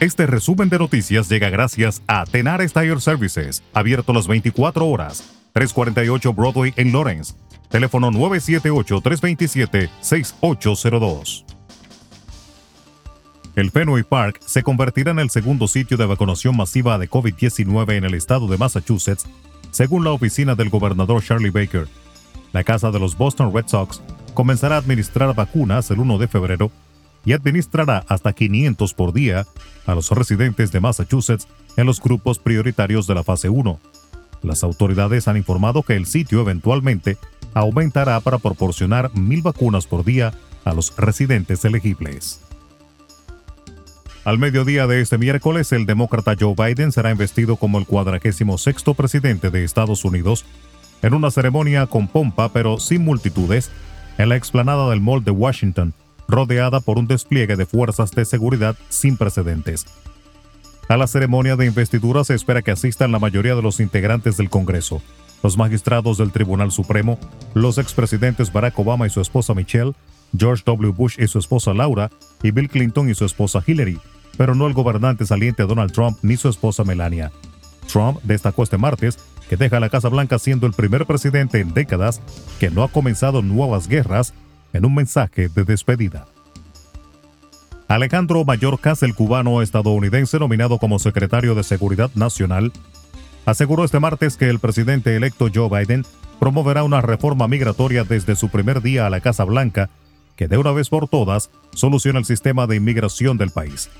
Este resumen de noticias llega gracias a Tenar Tire Services, abierto las 24 horas, 348 Broadway en Lawrence. Teléfono 978-327-6802. El Fenway Park se convertirá en el segundo sitio de vacunación masiva de COVID-19 en el estado de Massachusetts, según la oficina del gobernador Charlie Baker. La casa de los Boston Red Sox comenzará a administrar vacunas el 1 de febrero y administrará hasta 500 por día a los residentes de Massachusetts en los grupos prioritarios de la fase 1. Las autoridades han informado que el sitio eventualmente aumentará para proporcionar mil vacunas por día a los residentes elegibles. Al mediodía de este miércoles, el demócrata Joe Biden será investido como el cuadragésimo sexto presidente de Estados Unidos en una ceremonia con pompa pero sin multitudes en la explanada del Mall de Washington, rodeada por un despliegue de fuerzas de seguridad sin precedentes. A la ceremonia de investidura se espera que asistan la mayoría de los integrantes del Congreso, los magistrados del Tribunal Supremo, los expresidentes Barack Obama y su esposa Michelle, George W. Bush y su esposa Laura, y Bill Clinton y su esposa Hillary, pero no el gobernante saliente Donald Trump ni su esposa Melania. Trump destacó este martes que deja la Casa Blanca siendo el primer presidente en décadas que no ha comenzado nuevas guerras en un mensaje de despedida. Alejandro Mayorkas, el cubano estadounidense nominado como secretario de Seguridad Nacional, aseguró este martes que el presidente electo Joe Biden promoverá una reforma migratoria desde su primer día a la Casa Blanca que de una vez por todas soluciona el sistema de inmigración del país.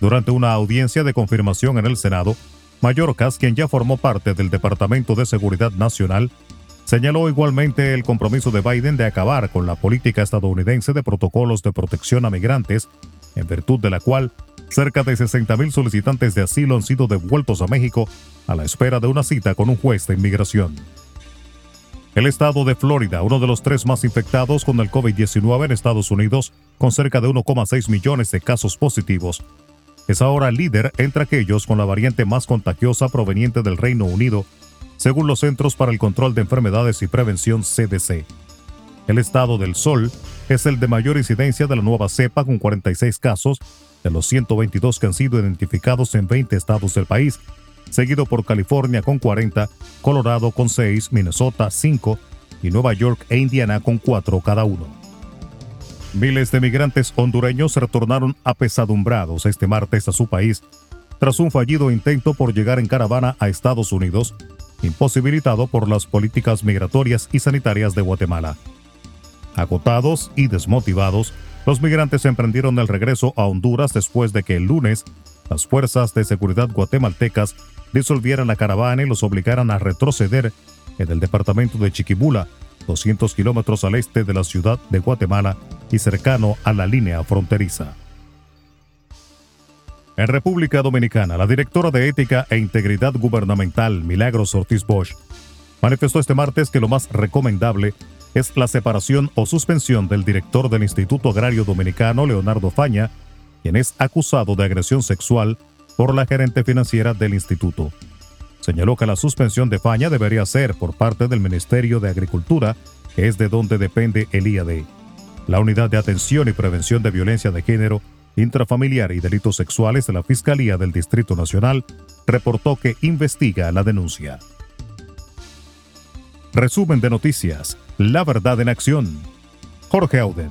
Durante una audiencia de confirmación en el Senado, Mayorkas, quien ya formó parte del Departamento de Seguridad Nacional, señaló igualmente el compromiso de Biden de acabar con la política estadounidense de protocolos de protección a migrantes, en virtud de la cual cerca de 60.000 solicitantes de asilo han sido devueltos a México a la espera de una cita con un juez de inmigración. El estado de Florida, uno de los tres más infectados con el COVID-19 en Estados Unidos, con cerca de 1,6 millones de casos positivos, es ahora líder entre aquellos con la variante más contagiosa proveniente del Reino Unido, según los Centros para el Control de Enfermedades y Prevención CDC. El estado del Sol es el de mayor incidencia de la nueva cepa con 46 casos de los 122 que han sido identificados en 20 estados del país, seguido por California con 40, Colorado con 6, Minnesota 5 y Nueva York e Indiana con 4 cada uno. Miles de migrantes hondureños retornaron apesadumbrados este martes a su país tras un fallido intento por llegar en caravana a Estados Unidos, imposibilitado por las políticas migratorias y sanitarias de Guatemala. Agotados y desmotivados, los migrantes emprendieron el regreso a Honduras después de que el lunes las fuerzas de seguridad guatemaltecas disolvieran la caravana y los obligaran a retroceder en el departamento de Chiquibula, 200 kilómetros al este de la ciudad de Guatemala y cercano a la línea fronteriza. En República Dominicana, la directora de Ética e Integridad Gubernamental, Milagros Ortiz Bosch, manifestó este martes que lo más recomendable es la separación o suspensión del director del Instituto Agrario Dominicano, Leonardo Faña, quien es acusado de agresión sexual por la gerente financiera del instituto. Señaló que la suspensión de Faña debería ser por parte del Ministerio de Agricultura, que es de donde depende el IAD. La Unidad de Atención y Prevención de Violencia de Género, Intrafamiliar y Delitos Sexuales de la Fiscalía del Distrito Nacional reportó que investiga la denuncia. Resumen de noticias. La verdad en acción. Jorge Auden.